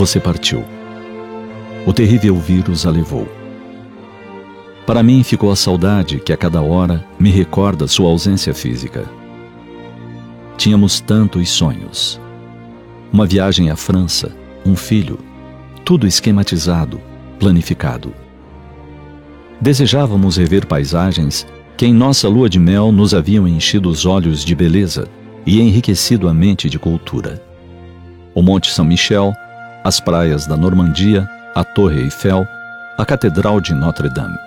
Você partiu. O terrível vírus a levou. Para mim ficou a saudade que a cada hora me recorda sua ausência física. Tínhamos tantos sonhos. Uma viagem à França, um filho, tudo esquematizado, planificado. Desejávamos rever paisagens que em nossa lua de mel nos haviam enchido os olhos de beleza e enriquecido a mente de cultura. O Monte São Michel, as praias da Normandia, a Torre Eiffel, a Catedral de Notre-Dame.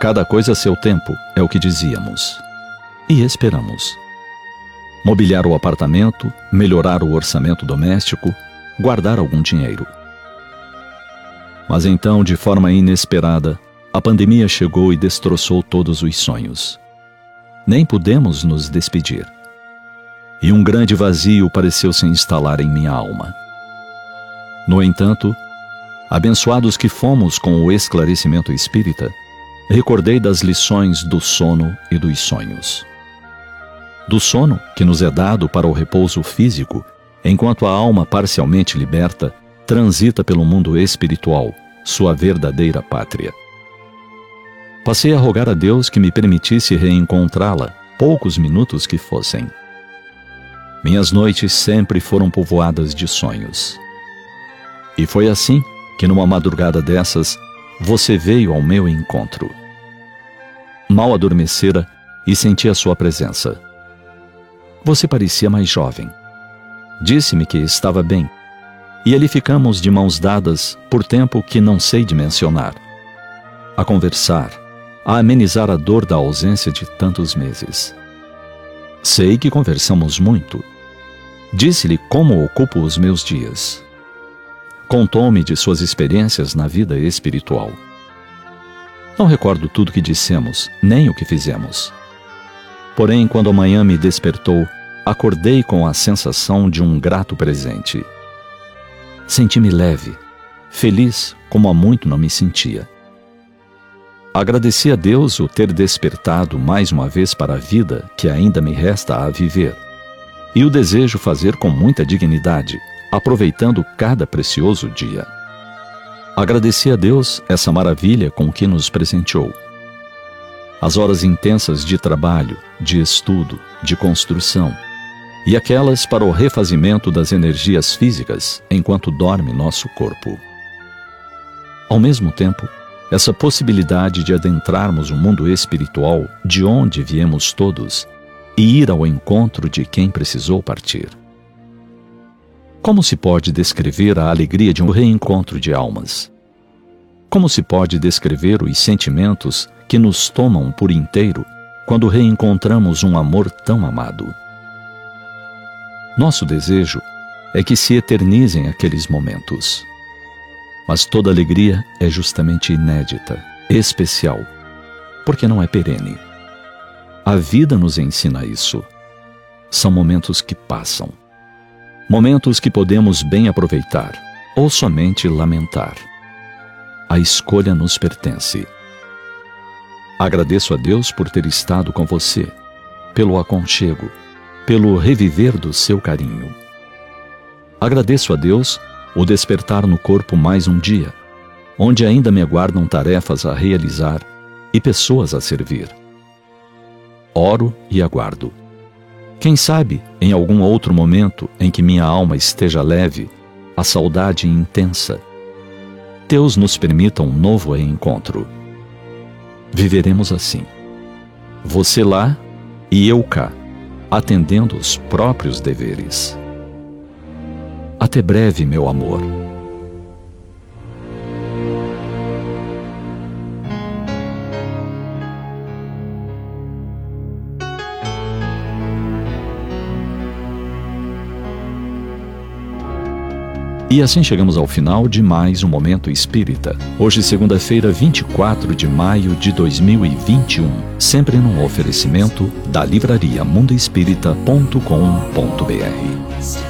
Cada coisa a seu tempo, é o que dizíamos. E esperamos. Mobiliar o apartamento, melhorar o orçamento doméstico, guardar algum dinheiro. Mas então, de forma inesperada, a pandemia chegou e destroçou todos os sonhos. Nem pudemos nos despedir. E um grande vazio pareceu se instalar em minha alma. No entanto, abençoados que fomos com o esclarecimento espírita, recordei das lições do sono e dos sonhos. Do sono que nos é dado para o repouso físico, enquanto a alma parcialmente liberta transita pelo mundo espiritual, sua verdadeira pátria. Passei a rogar a Deus que me permitisse reencontrá-la, poucos minutos que fossem. Minhas noites sempre foram povoadas de sonhos. E foi assim que, numa madrugada dessas, você veio ao meu encontro. Mal adormecera e senti a sua presença. Você parecia mais jovem. Disse-me que estava bem, e ali ficamos de mãos dadas por tempo que não sei dimensionar. A conversar, a amenizar a dor da ausência de tantos meses. Sei que conversamos muito. Disse-lhe como ocupo os meus dias. Contou-me de suas experiências na vida espiritual. Não recordo tudo que dissemos, nem o que fizemos. Porém, quando a manhã me despertou, acordei com a sensação de um grato presente. Senti-me leve, feliz como há muito não me sentia. Agradeci a Deus o ter despertado mais uma vez para a vida que ainda me resta a viver, e o desejo fazer com muita dignidade, aproveitando cada precioso dia. Agradeci a Deus essa maravilha com que nos presenteou. As horas intensas de trabalho, de estudo, de construção, e aquelas para o refazimento das energias físicas enquanto dorme nosso corpo. Ao mesmo tempo, essa possibilidade de adentrarmos o mundo espiritual de onde viemos todos e ir ao encontro de quem precisou partir. Como se pode descrever a alegria de um reencontro de almas? Como se pode descrever os sentimentos que nos tomam por inteiro quando reencontramos um amor tão amado? Nosso desejo é que se eternizem aqueles momentos. Mas toda alegria é justamente inédita, especial, porque não é perene. A vida nos ensina isso. São momentos que passam Momentos que podemos bem aproveitar ou somente lamentar. A escolha nos pertence. Agradeço a Deus por ter estado com você, pelo aconchego, pelo reviver do seu carinho. Agradeço a Deus o despertar no corpo mais um dia, onde ainda me aguardam tarefas a realizar e pessoas a servir. Oro e aguardo quem sabe, em algum outro momento em que minha alma esteja leve, a saudade intensa, Deus nos permita um novo reencontro. Viveremos assim. Você lá e eu cá, atendendo os próprios deveres. Até breve, meu amor. E assim chegamos ao final de mais um Momento Espírita. Hoje, segunda-feira, 24 de maio de 2021. Sempre num oferecimento da livraria mundoespírita.com.br.